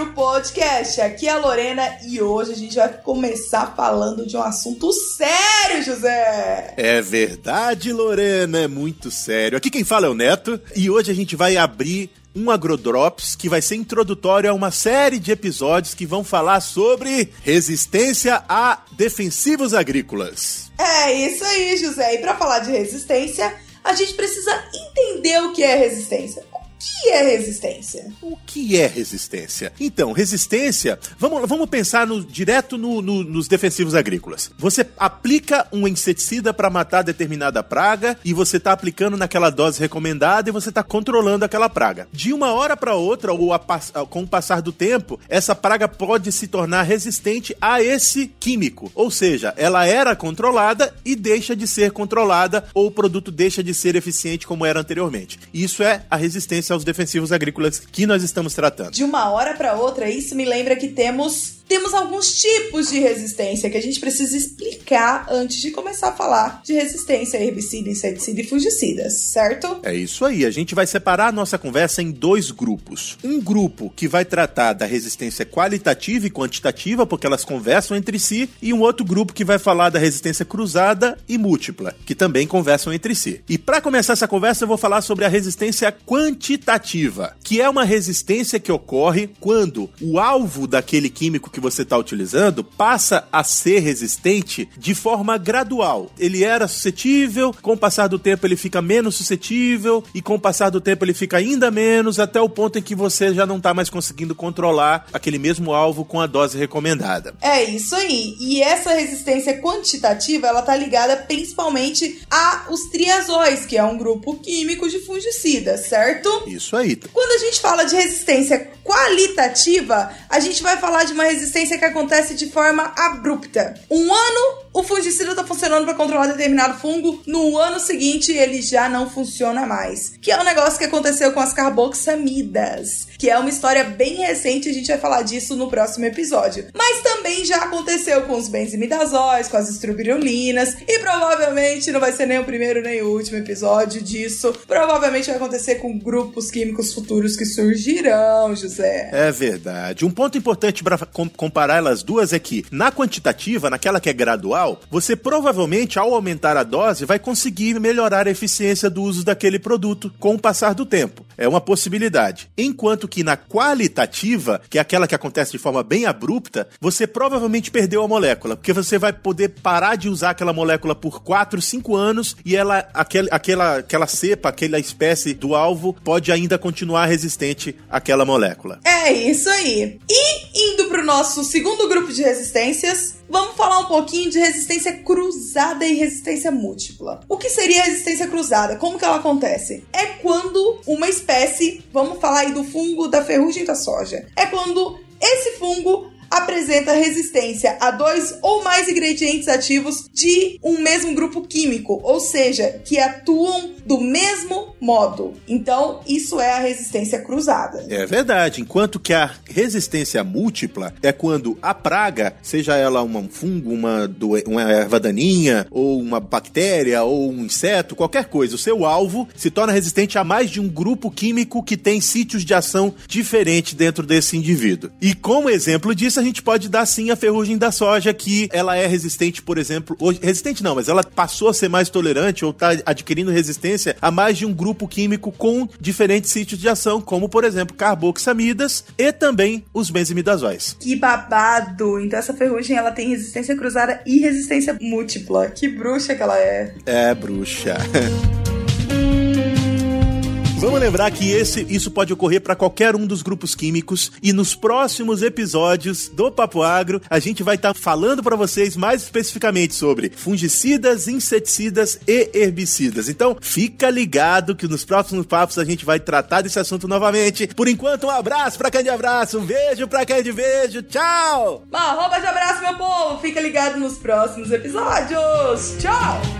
Agro Podcast. Aqui é a Lorena e hoje a gente vai começar falando de um assunto sério, José. É verdade, Lorena, é muito sério. Aqui quem fala é o Neto e hoje a gente vai abrir um Agrodrops que vai ser introdutório a uma série de episódios que vão falar sobre resistência a defensivos agrícolas. É isso aí, José. E para falar de resistência, a gente precisa entender o que é resistência. O que é resistência? O que é resistência? Então, resistência, vamos, vamos pensar no, direto no, no, nos defensivos agrícolas. Você aplica um inseticida para matar determinada praga e você está aplicando naquela dose recomendada e você está controlando aquela praga. De uma hora para outra, ou a, com o passar do tempo, essa praga pode se tornar resistente a esse químico. Ou seja, ela era controlada e deixa de ser controlada, ou o produto deixa de ser eficiente como era anteriormente. Isso é a resistência aos defensivos agrícolas que nós estamos tratando. De uma hora para outra, isso me lembra que temos temos alguns tipos de resistência que a gente precisa explicar antes de começar a falar de resistência a herbicida, inseticida e fungicidas, certo? É isso aí. A gente vai separar a nossa conversa em dois grupos. Um grupo que vai tratar da resistência qualitativa e quantitativa, porque elas conversam entre si, e um outro grupo que vai falar da resistência cruzada e múltipla, que também conversam entre si. E para começar essa conversa, eu vou falar sobre a resistência quantitativa, que é uma resistência que ocorre quando o alvo daquele químico que que você está utilizando passa a ser resistente de forma gradual. Ele era suscetível, com o passar do tempo ele fica menos suscetível, e com o passar do tempo ele fica ainda menos, até o ponto em que você já não está mais conseguindo controlar aquele mesmo alvo com a dose recomendada. É isso aí. E essa resistência quantitativa, ela tá ligada principalmente a os triazóis, que é um grupo químico de fungicidas, certo? Isso aí. Quando a gente fala de resistência qualitativa, a gente vai falar de uma resistência que acontece de forma abrupta. Um ano o fungicida está funcionando para controlar determinado fungo, no ano seguinte ele já não funciona mais. Que é um negócio que aconteceu com as carboxamidas, que é uma história bem recente, a gente vai falar disso no próximo episódio. Mas também já aconteceu com os benzimidazóis, com as estrubirulinas, e provavelmente não vai ser nem o primeiro nem o último episódio disso. Provavelmente vai acontecer com grupos químicos futuros que surgirão, José. É verdade. Um ponto importante para comparar elas duas é que na quantitativa, naquela que é gradual, você provavelmente, ao aumentar a dose, vai conseguir melhorar a eficiência do uso daquele produto com o passar do tempo. É uma possibilidade. Enquanto que na qualitativa, que é aquela que acontece de forma bem abrupta, você provavelmente perdeu a molécula, porque você vai poder parar de usar aquela molécula por 4, 5 anos e ela, aquele, aquela, aquela cepa, aquela espécie do alvo, pode ainda continuar resistente àquela molécula. É isso aí. E indo para o nosso segundo grupo de resistências, vamos falar um pouquinho de resistência cruzada e resistência múltipla. O que seria resistência cruzada? Como que ela acontece? É quando uma espécie, vamos falar aí do fungo da ferrugem da soja, é quando esse fungo apresenta resistência a dois ou mais ingredientes ativos de um mesmo grupo químico, ou seja, que atuam do mesmo modo. Então, isso é a resistência cruzada. É verdade. Enquanto que a resistência múltipla é quando a praga, seja ela um fungo, uma, uma erva daninha, ou uma bactéria, ou um inseto, qualquer coisa, o seu alvo se torna resistente a mais de um grupo químico que tem sítios de ação diferentes dentro desse indivíduo. E como exemplo disso, a gente pode dar sim a ferrugem da soja, que ela é resistente, por exemplo, hoje, resistente não, mas ela passou a ser mais tolerante ou está adquirindo resistência a mais de um grupo químico com diferentes sítios de ação, como por exemplo carboxamidas e também os benzimidazóis. Que babado! Então essa ferrugem ela tem resistência cruzada e resistência múltipla. Que bruxa que ela é. É, bruxa. Vamos lembrar que esse, isso pode ocorrer para qualquer um dos grupos químicos e nos próximos episódios do Papo Agro a gente vai estar tá falando para vocês mais especificamente sobre fungicidas, inseticidas e herbicidas. Então fica ligado que nos próximos papos a gente vai tratar desse assunto novamente. Por enquanto um abraço para quem de abraço, um beijo para quem de beijo, tchau. Uma arroba de abraço meu povo, fica ligado nos próximos episódios. Tchau.